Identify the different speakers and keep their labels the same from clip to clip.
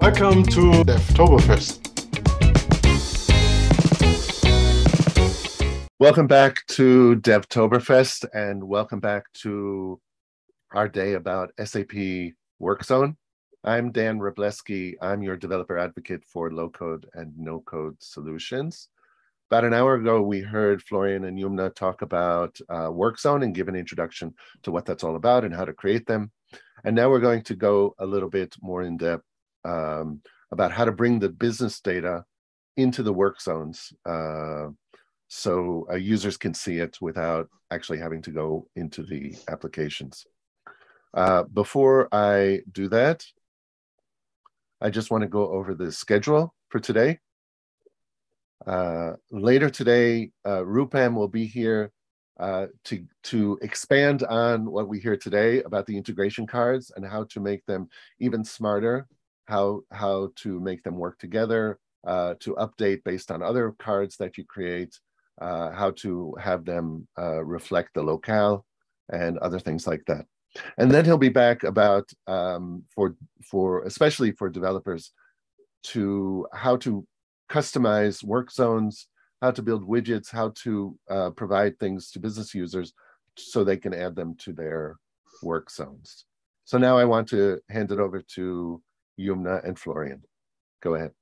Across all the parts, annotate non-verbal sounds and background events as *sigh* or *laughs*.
Speaker 1: Welcome to Devtoberfest.
Speaker 2: Welcome back to Devtoberfest and welcome back to our day about SAP WorkZone. I'm Dan Wroblewski. I'm your developer advocate for low code and no code solutions. About an hour ago, we heard Florian and Yumna talk about uh, WorkZone and give an introduction to what that's all about and how to create them. And now we're going to go a little bit more in depth um, about how to bring the business data into the work zones uh, so uh, users can see it without actually having to go into the applications. Uh, before I do that, I just want to go over the schedule for today. Uh, later today, uh, Rupam will be here uh, to, to expand on what we hear today about the integration cards and how to make them even smarter, how, how to make them work together, uh, to update based on other cards that you create, uh, how to have them uh, reflect the locale and other things like that. And then he'll be back about um, for for especially for developers to how to customize work zones, how to build widgets, how to uh, provide things to business users so they can add them to their work zones. So now I want to hand it over to Yumna and Florian. Go ahead.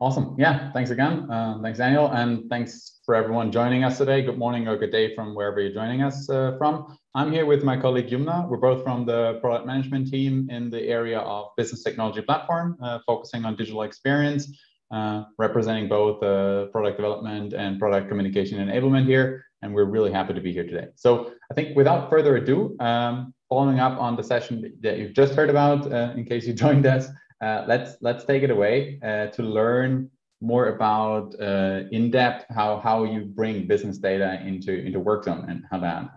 Speaker 3: Awesome. Yeah. Thanks again. Uh, thanks, Daniel. And thanks for everyone joining us today. Good morning or good day from wherever you're joining us uh, from. I'm here with my colleague Yumna. We're both from the product management team in the area of business technology platform, uh, focusing on digital experience, uh, representing both uh, product development and product communication enablement here. And we're really happy to be here today. So I think without further ado, um, following up on the session that you've just heard about, uh, in case you *laughs* joined us, uh, let's let's take it away uh, to learn more about uh, in depth how how you bring business data into into WorkZone and how that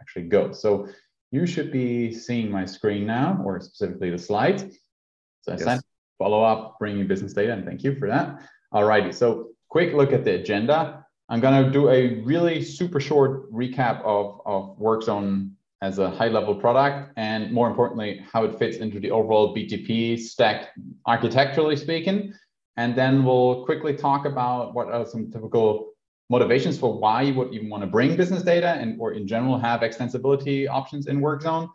Speaker 3: actually goes. So you should be seeing my screen now, or specifically the slides. So I yes. said follow up, bring bringing business data, and thank you for that. Alrighty, so quick look at the agenda. I'm gonna do a really super short recap of of WorkZone as a high level product and more importantly how it fits into the overall btp stack architecturally speaking. And then we'll quickly talk about what are some typical motivations for why you would even want to bring business data and or in general have extensibility options in workzone.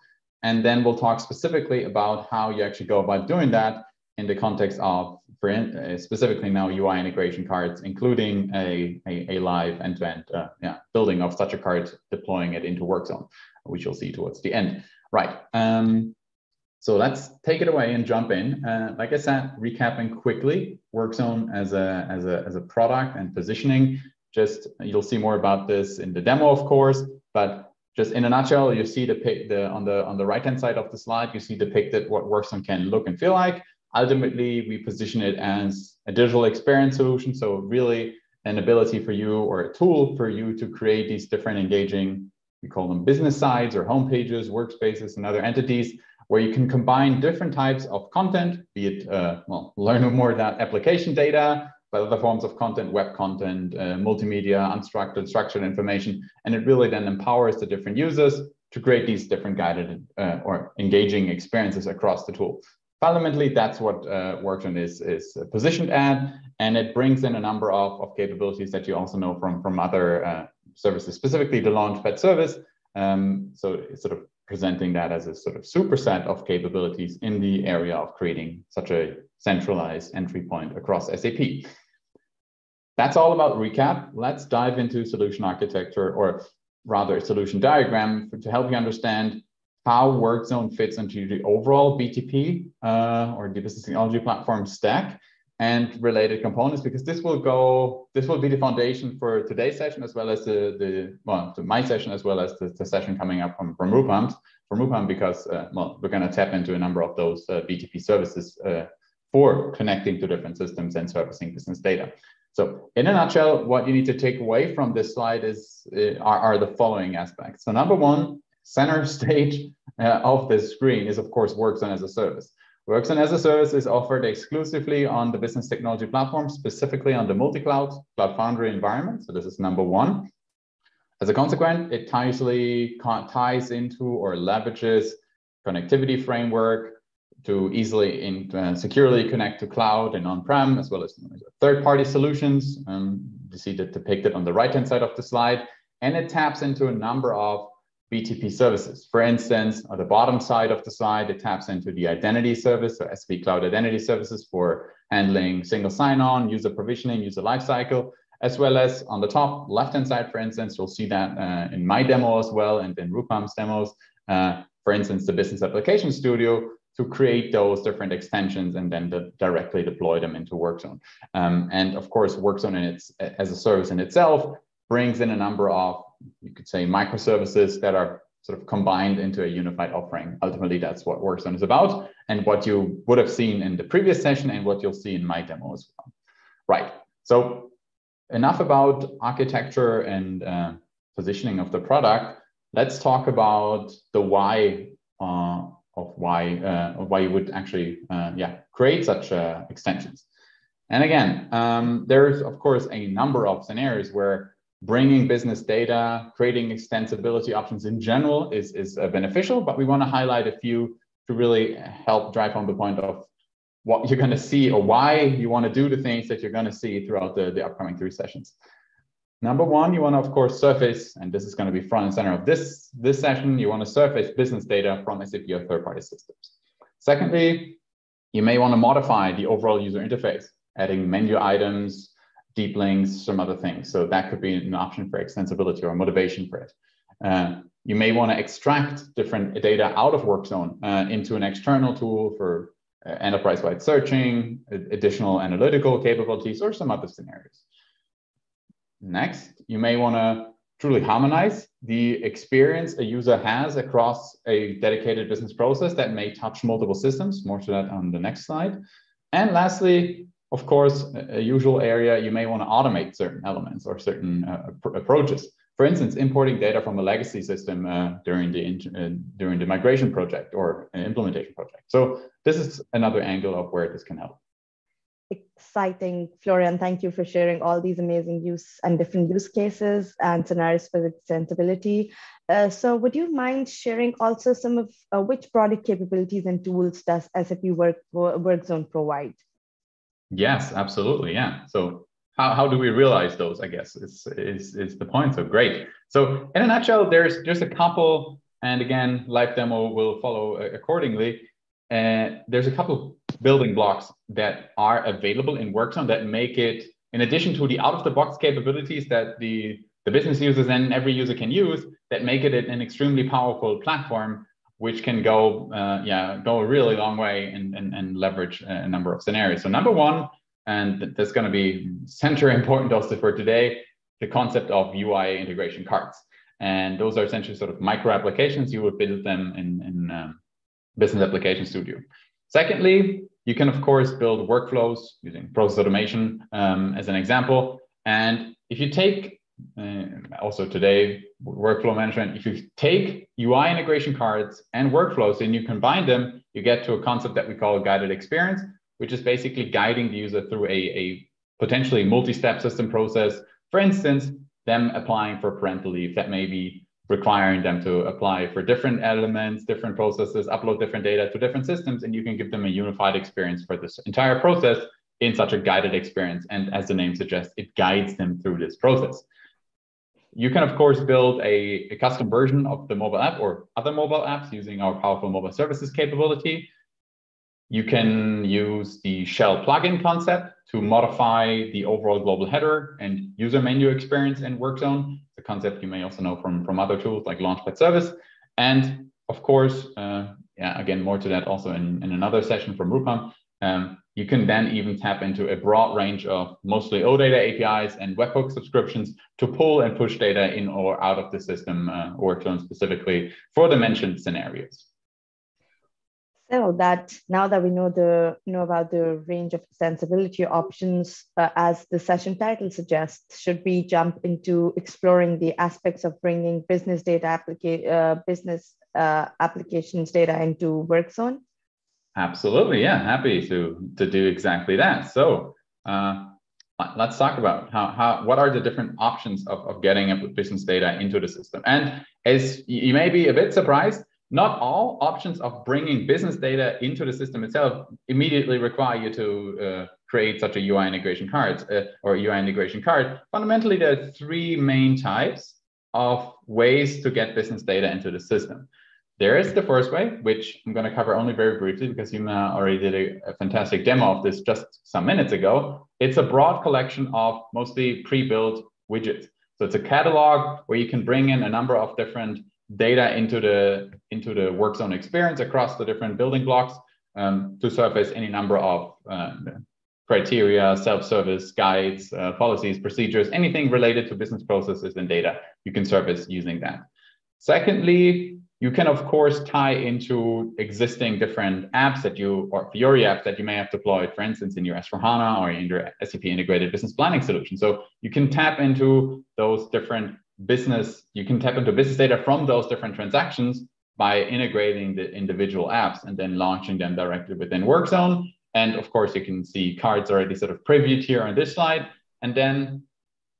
Speaker 3: And then we'll talk specifically about how you actually go about doing that in the context of for uh, specifically now UI integration cards, including a, a, a live end-to-end uh, yeah, building of such a card, deploying it into WorkZone which you'll see towards the end. Right. Um, so let's take it away and jump in. Uh, like I said, recapping quickly, WorkZone as a, as, a, as a product and positioning. Just you'll see more about this in the demo, of course, but just in a nutshell, you see the, the on the on the right hand side of the slide, you see depicted what WorkZone can look and feel like. Ultimately, we position it as a digital experience solution. So really an ability for you or a tool for you to create these different engaging we call them business sites or homepages, workspaces, and other entities where you can combine different types of content, be it, uh, well, learn more about application data, but other forms of content, web content, uh, multimedia, unstructured, structured information. And it really then empowers the different users to create these different guided uh, or engaging experiences across the tool. Fundamentally, that's what uh, WorkZone is, is positioned at, and it brings in a number of, of capabilities that you also know from, from other uh, services, specifically the Launchpad service. Um, so sort of presenting that as a sort of superset of capabilities in the area of creating such a centralized entry point across SAP. That's all about recap. Let's dive into solution architecture or rather a solution diagram for, to help you understand how WorkZone fits into the overall BTP uh, or the business technology platform stack and related components because this will go this will be the foundation for today's session as well as the the well my session as well as the, the session coming up from from Rupam from Rupam because uh, well we're going to tap into a number of those uh, BTP services uh, for connecting to different systems and servicing business data. So in a nutshell, what you need to take away from this slide is uh, are, are the following aspects. So number one, center *laughs* stage uh, of this screen is of course WorkZone as a service. WorkZone as a service is offered exclusively on the business technology platform, specifically on the multi-cloud Cloud Foundry environment. So this is number one. As a consequence, it tightly ties into or leverages connectivity framework, to easily and uh, securely connect to cloud and on-prem, as well as third-party solutions. Um, you see that depicted on the right-hand side of the slide, and it taps into a number of BTP services. For instance, on the bottom side of the slide, it taps into the identity service, so SAP Cloud Identity Services for handling single sign-on, user provisioning, user lifecycle, as well as on the top left-hand side, for instance, you'll see that uh, in my demo as well, and in Rupam's demos, uh, for instance, the Business Application Studio to create those different extensions and then directly deploy them into WorkZone. Um, and of course, WorkZone in its, as a service in itself brings in a number of, you could say, microservices that are sort of combined into a unified offering. Ultimately, that's what WorkZone is about and what you would have seen in the previous session and what you'll see in my demo as well. Right, so enough about architecture and uh, positioning of the product. Let's talk about the why uh, of why uh, of why you would actually uh, yeah create such uh, extensions. And again, um, there's of course a number of scenarios where bringing business data, creating extensibility options in general is is uh, beneficial, but we want to highlight a few to really help drive home the point of what you're going to see or why you want to do the things that you're going to see throughout the, the upcoming three sessions. Number one, you want to, of course, surface, and this is going to be front and center of this, this session, you want to surface business data from SAP or third-party systems. Secondly, you may want to modify the overall user interface, adding menu items, deep links, some other things. So that could be an option for extensibility or motivation for it. Uh, you may want to extract different data out of WorkZone uh, into an external tool for uh, enterprise-wide searching, additional analytical capabilities, or some other scenarios. Next, you may want to truly harmonize the experience a user has across a dedicated business process that may touch multiple systems. More to that on the next slide. And lastly, of course, a usual area, you may want to automate certain elements or certain uh, approaches. For instance, importing data from a legacy system uh, during the uh, during the migration project or an implementation project. So this is another angle of where this can help
Speaker 4: exciting, Florian. Thank you for sharing all these amazing use and different use cases and scenarios for extensibility. Uh, so would you mind sharing also some of uh, which product capabilities and tools does SAP Work, WorkZone provide?
Speaker 3: Yes, absolutely. Yeah. So how, how do we realize those, I guess, is, is, is the point. So great. So in a nutshell, there's just a couple, and again, live demo will follow accordingly. Uh, there's a couple building blocks that are available in WorkZone that make it, in addition to the out-of-the-box capabilities that the, the business users and every user can use, that make it an extremely powerful platform which can go, uh, yeah, go a really long way and, and, and leverage a number of scenarios. So number one, and that's going to be center *laughs* important also for today, the concept of UI integration cards. And those are essentially sort of micro applications. You would build them in, in um, Business Application Studio. Secondly, you can, of course, build workflows using process automation um, as an example. And if you take uh, also today, workflow management, if you take UI integration cards and workflows and you combine them, you get to a concept that we call guided experience, which is basically guiding the user through a, a potentially multi-step system process. For instance, them applying for parental leave that may be requiring them to apply for different elements, different processes, upload different data to different systems, and you can give them a unified experience for this entire process in such a guided experience. And as the name suggests, it guides them through this process. You can, of course, build a, a custom version of the mobile app or other mobile apps using our powerful mobile services capability. You can use the shell plugin concept to modify the overall global header and user menu experience in WorkZone the concept you may also know from, from other tools like Launchpad Service. And of course, uh, yeah, again, more to that also in, in another session from Rupam. Um, you can then even tap into a broad range of mostly OData APIs and webhook subscriptions to pull and push data in or out of the system uh, or specifically for the mentioned scenarios.
Speaker 4: So that now that we know the know about the range of extensibility options, uh, as the session title suggests, should we jump into exploring the aspects of bringing business data applica- uh, business uh, applications data into WorkZone?
Speaker 3: Absolutely, yeah, happy to to do exactly that. So uh, let's talk about how, how what are the different options of, of getting business data into the system. And as you may be a bit surprised, not all options of bringing business data into the system itself immediately require you to uh, create such a UI integration card uh, or UI integration card. Fundamentally, there are three main types of ways to get business data into the system. There is the first way, which I'm going to cover only very briefly because Yumna already did a, a, fantastic demo of this just some minutes ago. It's a broad collection of mostly pre-built widgets. So it's a catalog where you can bring in a number of different data into the into the work zone experience across the different building blocks um, to surface any number of uh, criteria, self-service guides, uh, policies, procedures, anything related to business processes and data you can surface using that. Secondly, you can of course tie into existing different apps that you or Fiori apps that you may have deployed, for instance, in your S4HANA or in your SAP integrated business planning solution. So you can tap into those different business, you can tap into business data from those different transactions by integrating the individual apps and then launching them directly within WorkZone. And of course, you can see cards already sort of previewed here on this slide. And then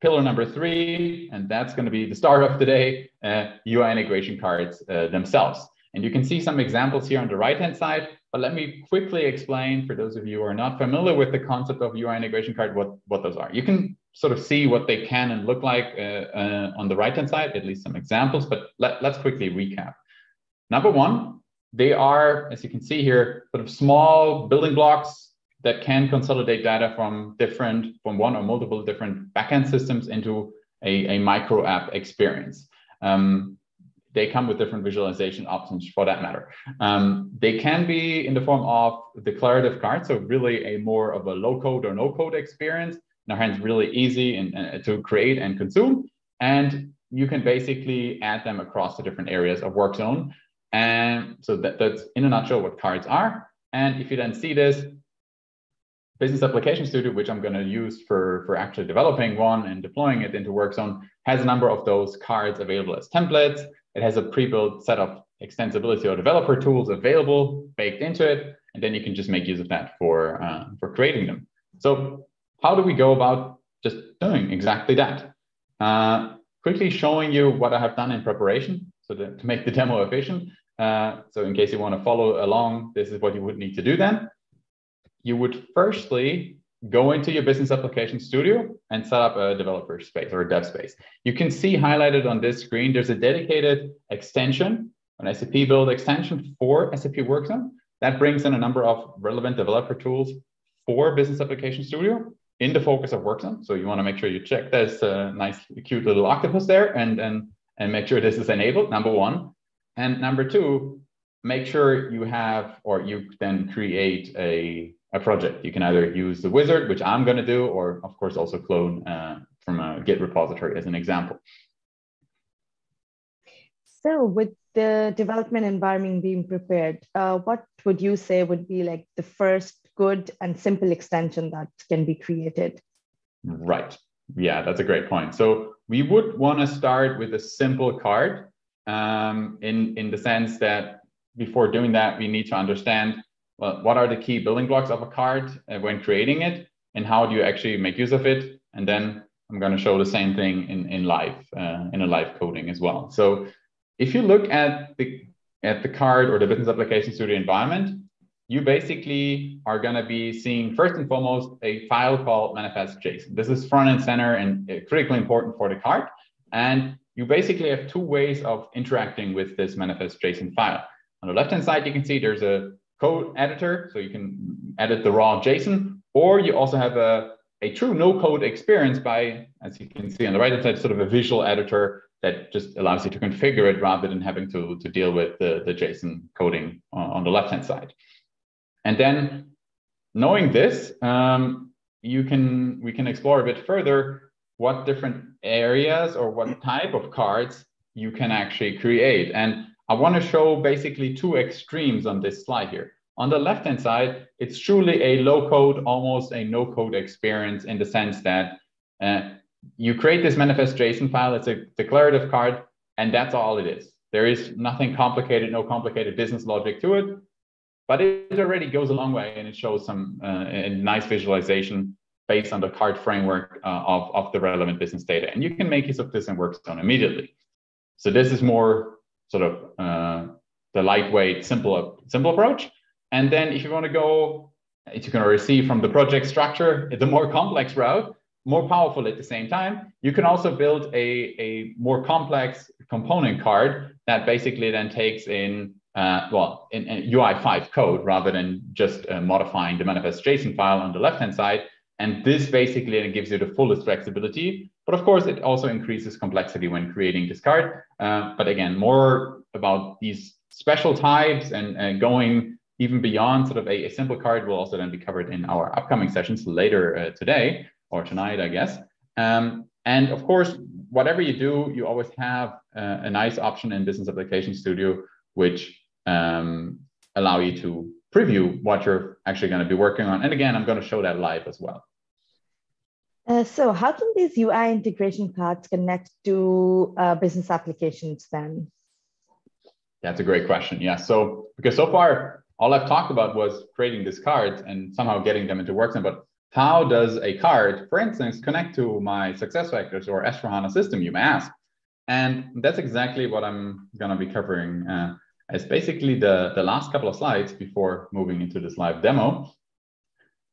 Speaker 3: pillar number three, and that's going to be the star of today, uh, UI integration cards uh, themselves. And you can see some examples here on the right-hand side, but let me quickly explain for those of you who are not familiar with the concept of UI integration card, what, what those are. You can sort of see what they can and look like uh, uh, on the right-hand side, at least some examples, but let, let's quickly recap. Number one, they are, as you can see here, sort of small building blocks that can consolidate data from different, from one or multiple different backend systems into a, a micro app experience. Um, they come with different visualization options for that matter. Um, they can be in the form of declarative cards, so really a more of a low code or no code experience. Now, hence really easy uh, to create and consume. And you can basically add them across the different areas of work zone. And so that, that's in a nutshell what cards are. And if you then see this, Business Application Studio, which I'm going to use for, for actually developing one and deploying it into WorkZone, has a number of those cards available as templates. It has a pre-built set of extensibility or developer tools available baked into it, and then you can just make use of that for uh, for creating them. So how do we go about just doing exactly that? Uh, quickly showing you what I have done in preparation, so to, to make the demo efficient. Uh, so in case you want to follow along, this is what you would need to do then. You would firstly go into your business application studio and set up a developer space or a dev space. You can see highlighted on this screen, there's a dedicated extension, an SAP build extension for SAP WorkZone that brings in a number of relevant developer tools for business application studio in the focus of WorkZone. So you want to make sure you check this uh, nice, cute little octopus there and, and, and make sure this is enabled, number one. And number two, make sure you have, or you then create a a project. You can either use the wizard, which I'm going to do, or of course also clone uh, from a Git repository as an example.
Speaker 4: So with the development environment being prepared, uh, what would you say would be like the first good and simple extension that can be created?
Speaker 3: Right. Yeah, that's a great point. So we would want to start with a simple card um, in, in the sense that before doing that, we need to understand well, what are the key building blocks of a card uh, when creating it, and how do you actually make use of it? And then I'm going to show the same thing in in live uh, in a live coding as well. So if you look at the at the card or the business application studio environment, you basically are going to be seeing first and foremost a file called manifest.json. This is front and center and uh, critically important for the card. And you basically have two ways of interacting with this manifest.json file. On the left hand side, you can see there's a code editor, so you can edit the raw JSON, or you also have a, a true no code experience by, as you can see on the right hand side, sort of a visual editor that just allows you to configure it rather than having to, to deal with the, the JSON coding on, on the left hand side. And then knowing this, um, you can we can explore a bit further what different areas or what type of cards you can actually create. And I want to show basically two extremes on this slide here. On the left-hand side, it's truly a low-code, almost a no-code experience in the sense that uh, you create this manifest JSON file, it's a declarative card, and that's all it is. There is nothing complicated, no complicated business logic to it, but it already goes a long way and it shows some uh, a nice visualization based on the card framework uh, of, of the relevant business data. And you can make use of this in WorkZone immediately. So this is more sort of uh, the lightweight, simple, simple approach. And then if you want to go, if you can see from the project structure, the more complex route, more powerful at the same time, you can also build a, a more complex component card that basically then takes in, uh, well, in, in, UI5 code rather than just uh, modifying the manifest JSON file on the left-hand side. And this basically gives you the fullest flexibility. But of course, it also increases complexity when creating this card. Uh, but again, more about these special types and, and going even beyond sort of a, a, simple card will also then be covered in our upcoming sessions later uh, today or tonight, I guess. Um, and of course, whatever you do, you always have uh, a nice option in Business Application Studio, which um, allow you to preview what you're actually going to be working on. And again, I'm going to show that live as well.
Speaker 4: Uh, so how can these UI integration cards connect to uh, business applications then?
Speaker 3: That's a great question. Yeah. So because so far all I've talked about was creating these cards and somehow getting them into Workzone, but how does a card, for instance, connect to my SuccessFactors or S4HANA system, you may ask? And that's exactly what I'm going to be covering uh, as basically the, the last couple of slides before moving into this live demo.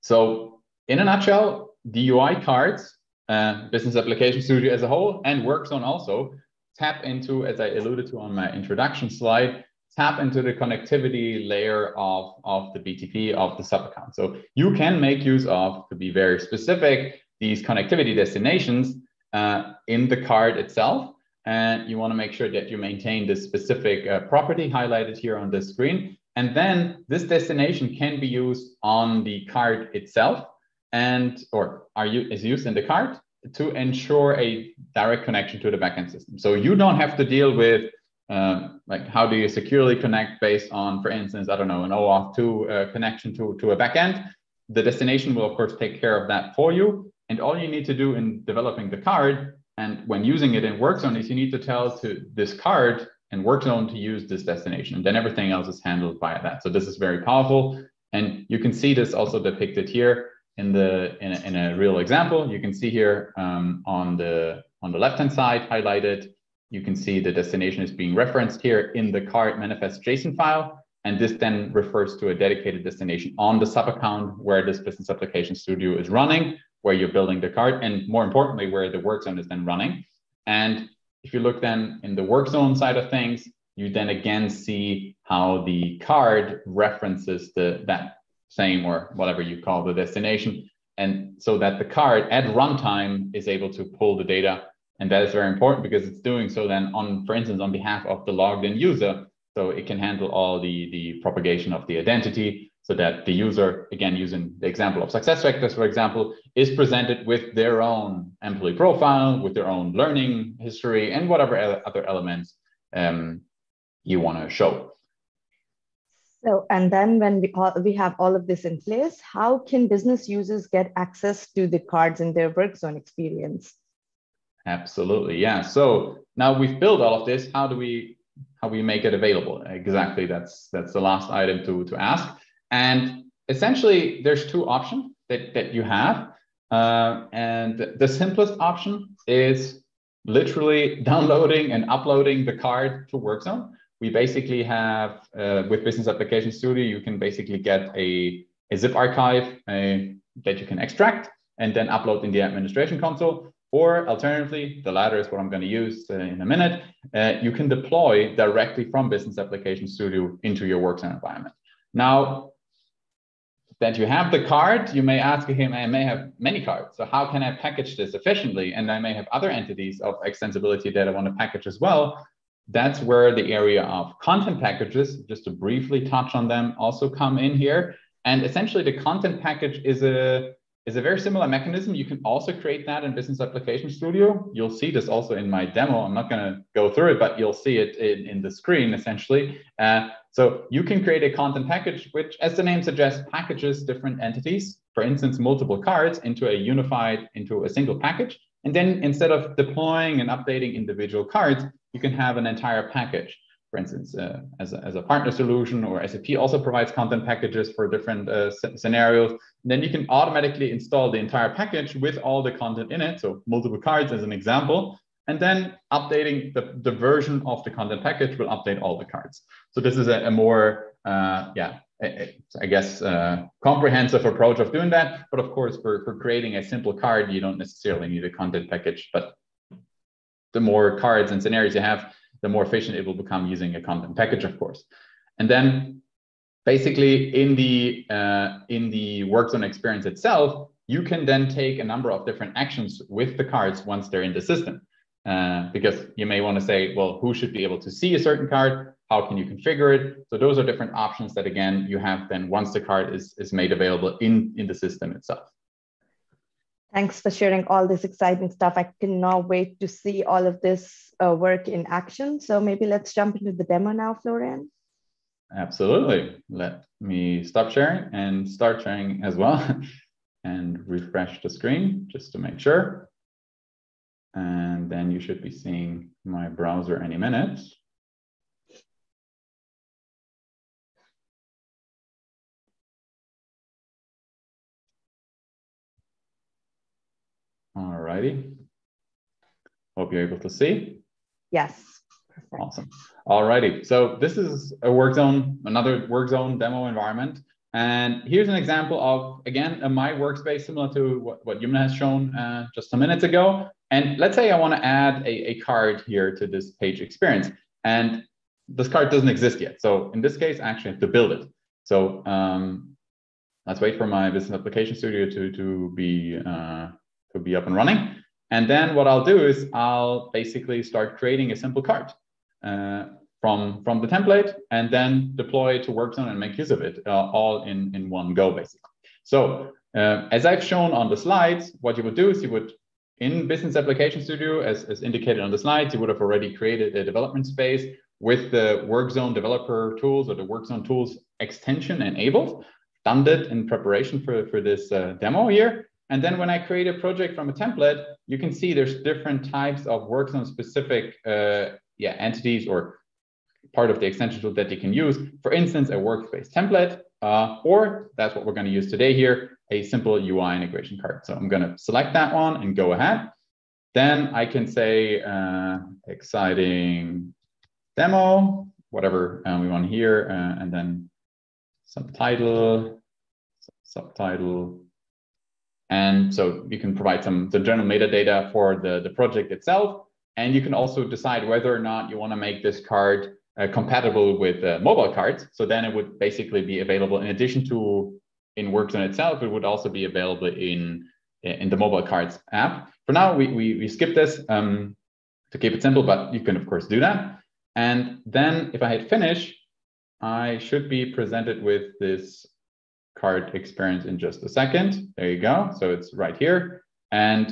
Speaker 3: So in a nutshell, the UI cards, uh, Business Application Studio as a whole, and Workzone also tap into, as I alluded to on my introduction slide, tap into the connectivity layer of, of the BTP of the sub account. So you can make use of, to be very specific, these connectivity destinations uh, in the card itself. And you want to make sure that you maintain this specific uh, property highlighted here on the screen. And then this destination can be used on the card itself and or are you is used in the card to ensure a direct connection to the backend system. So you don't have to deal with um, like how do you securely connect based on, for instance, I don't know, an OAuth 2 uh, connection to, to a backend. The destination will, of course, take care of that for you. And all you need to do in developing the card and when using it in Workzone is you need to tell to this card and Workzone to use this destination. And then everything else is handled by that. So this is very powerful. And you can see this also depicted here in the in a, in a real example. You can see here um, on the on the left hand side highlighted you can see the destination is being referenced here in the card manifest JSON file. And this then refers to a dedicated destination on the sub account where this business application studio is running, where you're building the card, and more importantly, where the work zone is then running. And if you look then in the work zone side of things, you then again see how the card references the that same or whatever you call the destination. And so that the card at runtime is able to pull the data and that is very important because it's doing so then on, for instance, on behalf of the logged in user. So it can handle all the, the propagation of the identity so that the user, again, using the example of SuccessFactors, for example, is presented with their own employee profile, with their own learning history, and whatever other elements um, you want to show.
Speaker 4: So, and then when we, all, we have all of this in place, how can business users get access to the cards in their work zone experience?
Speaker 3: Absolutely, yeah. So now we've built all of this. How do we how we make it available? Exactly. That's that's the last item to to ask. And essentially, there's two options that that you have. Uh, and the simplest option is literally *laughs* downloading and uploading the card to Workzone. We basically have uh, with Business Application Studio, you can basically get a, a zip archive uh, that you can extract and then upload in the administration console. Or alternatively, the latter is what I'm going to use uh, in a minute. Uh, you can deploy directly from Business Application Studio into your Workzone environment. Now that you have the card, you may ask him, I may have many cards. So how can I package this efficiently? And I may have other entities of extensibility that I want to package as well. That's where the area of content packages, just to briefly touch on them, also come in here. And essentially the content package is a is a very similar mechanism. You can also create that in Business Application Studio. You'll see this also in my demo. I'm not going to go through it, but you'll see it in, in the screen essentially. Uh, so you can create a content package, which, as the name suggests, packages different entities, for instance, multiple cards into a unified, into a single package. And then instead of deploying and updating individual cards, you can have an entire package for instance, uh, as, a, as a partner solution or SAP also provides content packages for different uh, scenarios. And then you can automatically install the entire package with all the content in it. So multiple cards as an example. And then updating the, the version of the content package will update all the cards. So this is a, a more, uh, yeah, I guess, uh, comprehensive approach of doing that. But of course, for, for creating a simple card, you don't necessarily need a content package. But the more cards and scenarios you have, the more efficient it will become using a content package, of course. And then basically in the uh, in the work zone experience itself, you can then take a number of different actions with the cards once they're in the system. Uh, because you may want to say, well, who should be able to see a certain card? How can you configure it? So those are different options that again you have then once the card is, is made available in, in the system itself.
Speaker 4: Thanks for sharing all this exciting stuff. I cannot wait to see all of this uh, work in action. So maybe let's jump into the demo now, Florian.
Speaker 3: Absolutely. Let me stop sharing and start sharing as well *laughs* and refresh the screen just to make sure. And then you should be seeing my browser any minute. All righty. Hope you're able to see.
Speaker 4: Yes.
Speaker 3: Perfect. Awesome. All righty. So this is a work zone, another work zone demo environment. And here's an example of, again, a my workspace similar to what, what Yumna has shown uh, just a minute ago. And let's say I want to add a, a card here to this page experience. And this card doesn't exist yet. So in this case, I actually have to build it. So um, let's wait for my business application studio to, to, be, uh, to be up and running. And then what I'll do is I'll basically start creating a simple card. Uh, from, from the template and then deploy to WorkZone and make use of it uh, all in, in one go, basically. So uh, as I've shown on the slides, what you would do is you would, in Business Application Studio, as, as indicated on the slides, you would have already created a development space with the WorkZone developer tools or the WorkZone tools extension enabled, done that in preparation for, for this uh, demo here. And then when I create a project from a template, you can see there's different types of WorkZone specific uh, yeah, entities or part of the extension tool that you can use. For instance, a workspace template, uh, or that's what we're going to use today here, a simple UI integration card. So I'm going to select that one and go ahead. Then I can say uh, exciting demo, whatever uh, we want here, uh, and then subtitle, subtitle. And so you can provide some the general metadata for the, the project itself. And you can also decide whether or not you want to make this card uh, compatible with uh, mobile cards. So then it would basically be available in addition to in WorkZone itself, it would also be available in, in the mobile cards app. For now, we, we, we skip this um, to keep it simple, but you can of course do that. And then if I hit finish, I should be presented with this card experience in just a second. There you go. So it's right here. And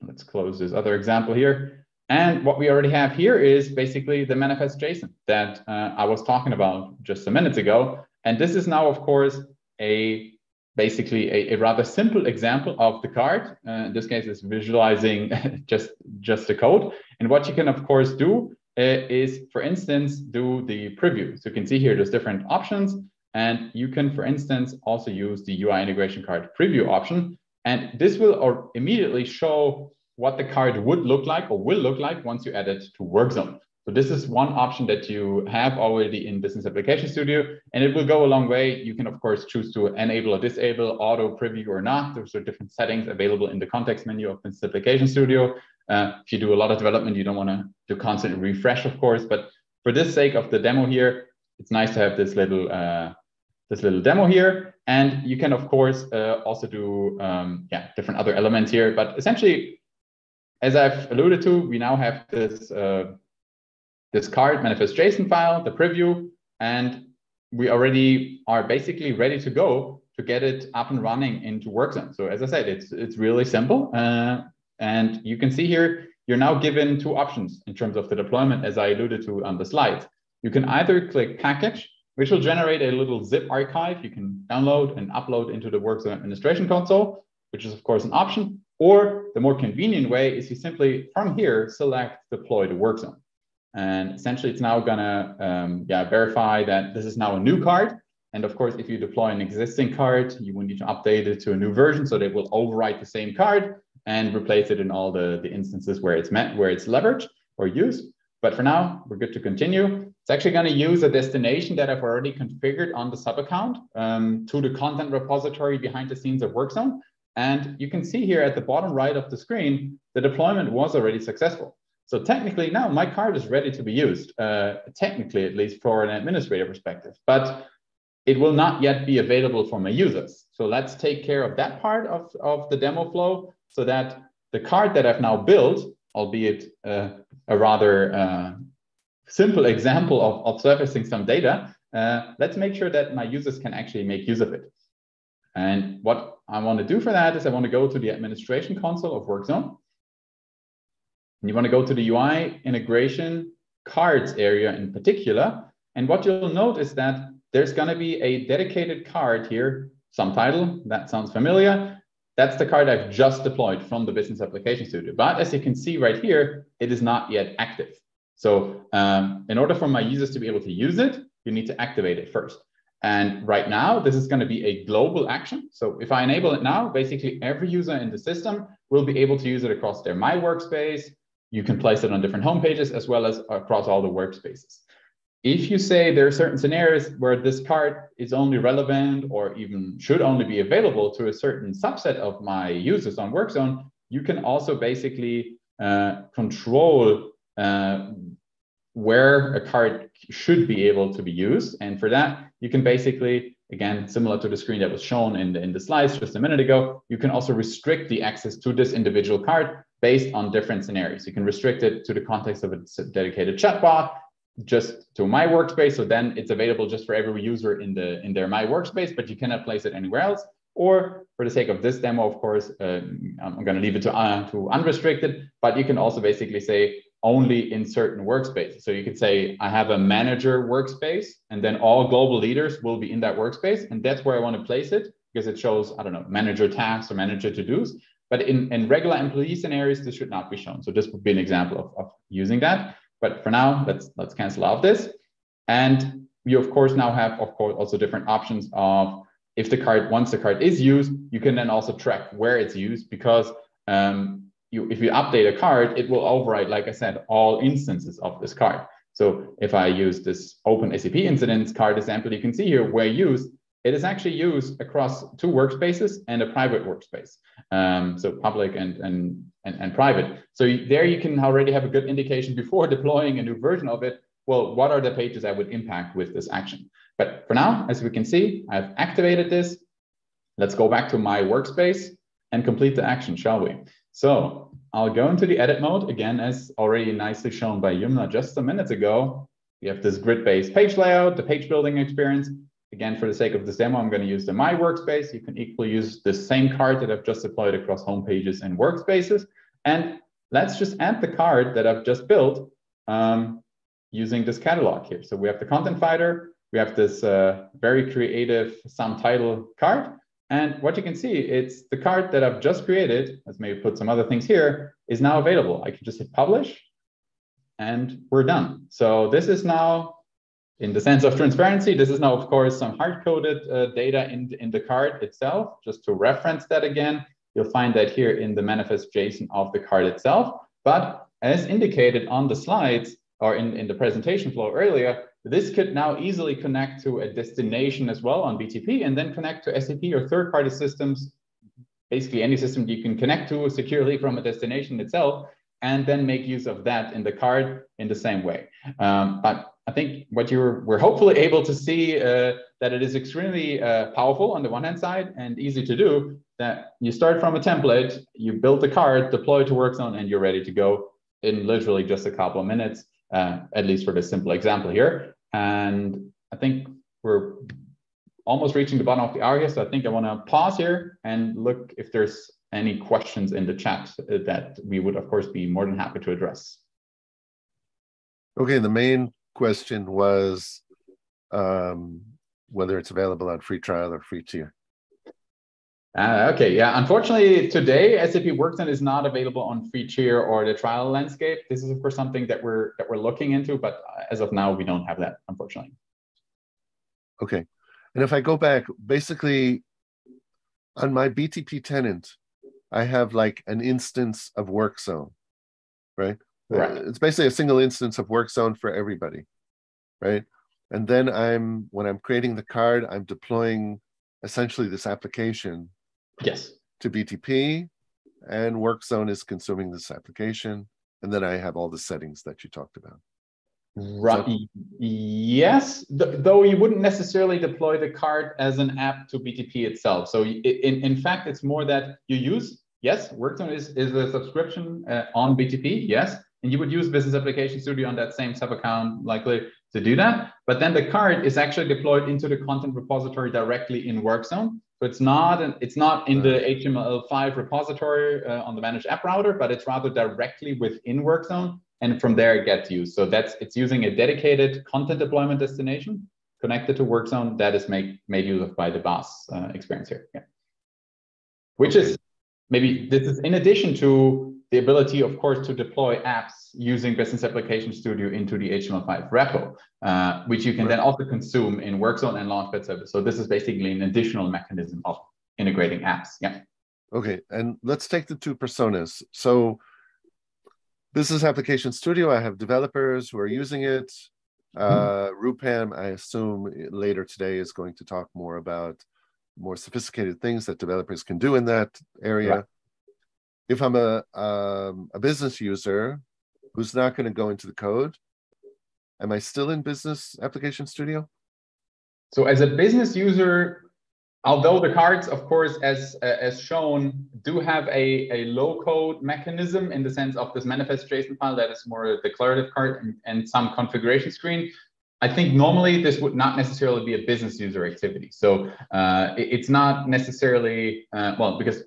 Speaker 3: let's close this other example here. And what we already have here is basically the manifest JSON that uh, I was talking about just a minute ago. And this is now, of course, a basically a, a rather simple example of the card. Uh, in this case, is visualizing *laughs* just, just the code. And what you can, of course, do uh, is, for instance, do the preview. So you can see here, there's different options. And you can, for instance, also use the UI integration card preview option. And this will immediately show what the card would look like or will look like once you add it to WorkZone. So this is one option that you have already in Business Application Studio, and it will go a long way. You can, of course, choose to enable or disable auto preview or not. Those are different settings available in the context menu of Business Application Studio. Uh, if you do a lot of development, you don't want to do constant refresh, of course. But for this sake of the demo here, it's nice to have this little uh, this little demo here. And you can, of course, uh, also do um, yeah different other elements here. But essentially, as I've alluded to, we now have this, uh, this card manifest JSON file, the preview, and we already are basically ready to go to get it up and running into WorkZone. So as I said, it's, it's really simple. Uh, and you can see here, you're now given two options in terms of the deployment, as I alluded to on the slide. You can either click package, which will generate a little zip archive you can download and upload into the WorkZone administration console, which is of course an option. Or the more convenient way is you simply from here select deploy to work zone. And essentially it's now gonna um, yeah, verify that this is now a new card. And of course, if you deploy an existing card, you will need to update it to a new version so that it will overwrite the same card. and replace it in all the, the instances where it's meant, where it's leveraged or used. But for now, we're good to continue. It's actually going to use a destination that I've already configured on the sub account um, to the content repository behind the scenes of WorkZone. And you can see here at the bottom right of the screen, the deployment was already successful. So technically now my card is ready to be used, uh, technically at least for an administrator perspective, but it will not yet be available for my users. So let's take care of that part of, of the demo flow so that the card that I've now built, albeit uh, a rather uh, simple example of, of surfacing some data, uh, let's make sure that my users can actually make use of it. And what I want to do for that is I want to go to the administration console of WorkZone. And you want to go to the UI integration cards area in particular. And what you'll note is that there's going to be a dedicated card here, some title, that sounds familiar. That's the card I've just deployed from the Business Application Studio. But as you can see right here, it is not yet active. So um, in order for my users to be able to use it, you need to activate it first. And right now, this is going to be a global action. So if I enable it now, basically every user in the system will be able to use it across their My Workspace. You can place it on different homepages as well as across all the workspaces. If you say there are certain scenarios where this card is only relevant or even should only be available to a certain subset of my users on WorkZone, you can also basically uh, control uh, where a card should be able to be used. And for that, you can basically, again, similar to the screen that was shown in the, in the slides just a minute ago, you can also restrict the access to this individual card based on different scenarios. You can restrict it to the context of a dedicated chatbot, just to my workspace. So then it's available just for every user in the in their my workspace, but you cannot place it anywhere else. Or for the sake of this demo, of course, uh, I'm going to leave it to, uh, to unrestricted, but you can also basically say, only in certain workspaces. So you could say, I have a manager workspace, and then all global leaders will be in that workspace. And that's where I want to place it because it shows, I don't know, manager tasks or manager to dos. But in, in regular employee scenarios, this should not be shown. So this would be an example of, of using that. But for now, let's let's cancel out this. And you of course now have, of course, also different options of if the card, once the card is used, you can then also track where it's used because um, you, if you update a card, it will override, like I said, all instances of this card. So if I use this open SAP incidents card example, you can see here where used, it is actually used across two workspaces and a private workspace. Um, so public and, and, and, and private. So there you can already have a good indication before *laughs* deploying a new version of it. Well, what are the pages I would impact with this action? But for now, as we can see, I've activated this. Let's go back to my workspace and complete the action, shall we? So I'll go into the edit mode again, as already nicely shown by Yumna just a minute ago. We have this grid-based page layout, the page building experience. Again, for the sake of this demo, I'm going to use the My Workspace. You can equally use the same card that I've just deployed across home pages and workspaces. And let's just add the card that I've just built um, using this catalog here. So we have the content finder, we have this uh, very creative some title card, and what you can see, it's the card that I've just created, let's maybe put some other things here, is now available. I can just hit publish and we're done. So this is now, in the sense of transparency, this is now, of course, some hard-coded uh, data in, in the card itself. Just to reference that again, you'll find that here in the manifest JSON of the card itself. But as indicated on the slides or in, in the presentation flow earlier, this could now easily connect to a destination as well on BTP and then connect to SAP or third-party systems, basically any system you can connect to securely from a destination itself, and then make use of that in the card in the same way. Um, but I think what you're we're hopefully able to see uh, that it is extremely uh, powerful on the one hand side and easy to do. That you start from a template, you build the card, deploy to WorkZone, and you're ready to go in literally just a couple of minutes. Uh, at least for this simple example here. And I think we're almost reaching the bottom of the hour here. So I think I want to pause here and look if there's any questions in the chat that we would, of course, be more than happy to address.
Speaker 2: Okay, the main question was um, whether it's available on free trial or free tier.
Speaker 3: Uh, okay, yeah. Unfortunately, today SAP WorkZone is not available on free tier or the trial landscape. This is of course something that we're that we're looking into, but as of now, we don't have that, unfortunately.
Speaker 2: Okay, and if I go back, basically, on my BTP tenant, I have like an instance of WorkZone, right?
Speaker 3: Right.
Speaker 2: Uh, It's basically a single instance of WorkZone for everybody, right? And then I'm when I'm creating the card, I'm deploying essentially this application
Speaker 3: Yes.
Speaker 2: to BTP, and WorkZone is consuming this application, and then I have all the settings that you talked about.
Speaker 3: Right. Yes, th- though you wouldn't necessarily deploy the card as an app to BTP itself. So in, in fact, it's more that you use, yes, WorkZone is, is a subscription uh, on BTP, yes, and you would use Business Application Studio on that same sub account likely to do that. But then the card is actually deployed into the content repository directly in WorkZone. So it's not an, it's not in the HTML5 repository uh, on the managed app router, but it's rather directly within WorkZone and from there it gets used. So that's it's using a dedicated content deployment destination connected to WorkZone that is made made use of by the BOSS uh, experience here. Yeah. Which is maybe this is in addition to the ability, of course, to deploy apps using Business Application Studio into the HTML5 repo, uh, which you can then also consume in WorkZone and Launchpad service. So this is basically an additional mechanism of integrating apps. Yeah.
Speaker 2: Okay, and let's take the two personas. So, Business Application Studio, I have developers who are using it. Uh, Rupam, I assume later today is going to talk more about more sophisticated things that developers can do in that area. If I'm a um, a business user who's not going to go into the code, am I still in Business Application Studio?
Speaker 3: So as a business user, although the cards, of course, as uh, as shown, do have a, a low code mechanism in the sense of this manifest JSON file that is more a declarative card and, and some configuration screen. I think normally this would not necessarily be a business user activity. So uh, it- it's not necessarily uh, well because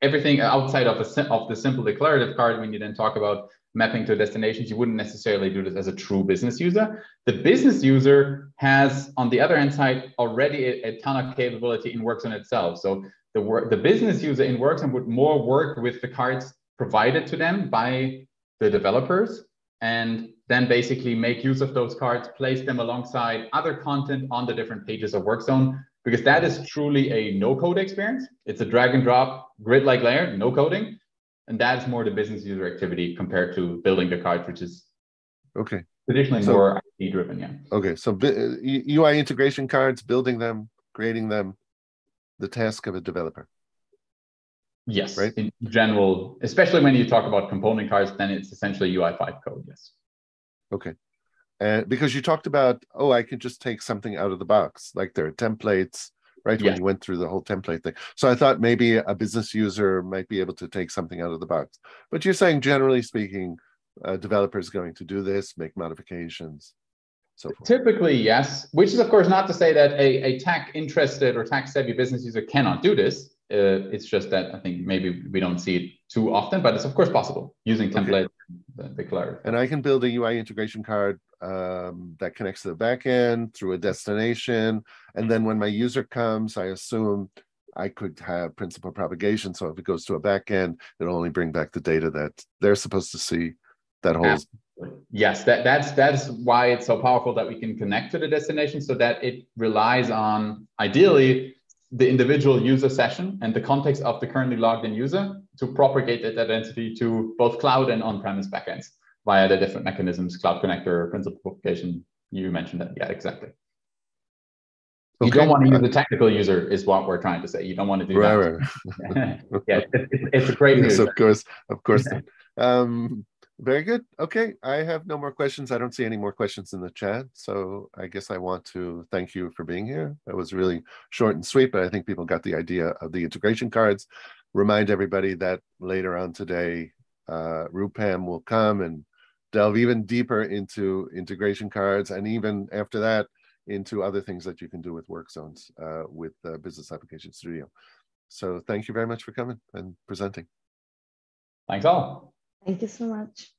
Speaker 3: everything outside of a of the simple declarative card, when you then talk about mapping to destinations, you wouldn't necessarily do this as a true business user. The business user has, on the other hand side, already a, a ton of capability in WorkZone itself. So the work, the business user in WorkZone would more work with the cards provided to them by the developers, and then basically make use of those cards, place them alongside other content on the different pages of WorkZone, because that is truly a no-code experience. It's a drag and drop grid-like layer, no coding, and that's more the business user activity compared to building the card, which is
Speaker 2: Okay.
Speaker 3: traditionally
Speaker 2: So-
Speaker 3: more IT driven. Yeah.
Speaker 2: Okay, so bi- uh, UI integration cards, building them, creating them, the task of a developer.
Speaker 3: Yes.
Speaker 2: Right.
Speaker 3: In general, especially when you talk about component cards, then it's essentially UI5 code. Yes.
Speaker 2: Okay. And because you talked about, oh, I can just take something out of the box, like there are templates, right? When you went through the whole template thing. So I thought maybe a business user might be able to take something out of the box. But you're saying, generally speaking, a developer is going to do this, make modifications, so forth.
Speaker 3: Typically, yes. Which is, of course, not to say that a, a tech interested or tech savvy business user cannot do this. Uh, it's just that I think maybe we don't see it too often, but it's of course possible using
Speaker 2: Okay.
Speaker 3: Template the, the declarative.
Speaker 2: And I can build a UI integration card um, that connects to the backend through a destination. And then when my user comes, I assume I could have principal propagation. So if it goes to a backend, it'll only bring back the data that they're supposed to see. That whole
Speaker 3: Yes, that, that's that's why it's so powerful that we can connect to the destination so that it relies on ideally the individual user session and the context of the currently logged in user to propagate that identity to both cloud and on-premise backends via the different mechanisms, cloud connector, principal propagation. You mentioned that. Yeah, exactly. You don't want to use the technical user is what we're trying to say. You don't want to do
Speaker 2: right,
Speaker 3: that.
Speaker 2: right. *laughs*
Speaker 3: yeah, it, it, it's a great
Speaker 2: yes,
Speaker 3: news.
Speaker 2: of course, of course. *laughs* um, very good. Okay, I have no more questions. I don't see any more questions in the chat, so I guess I want to thank you for being here. That was really short and sweet, but I think people got the idea of the integration cards. Remind everybody that later on today, uh, Rupam will come and delve even deeper into integration cards, and even after that, into other things that you can do with work zones uh, with uh, Business Application Studio. So thank you very much for coming and presenting.
Speaker 3: Thanks all.
Speaker 4: Thank you so much.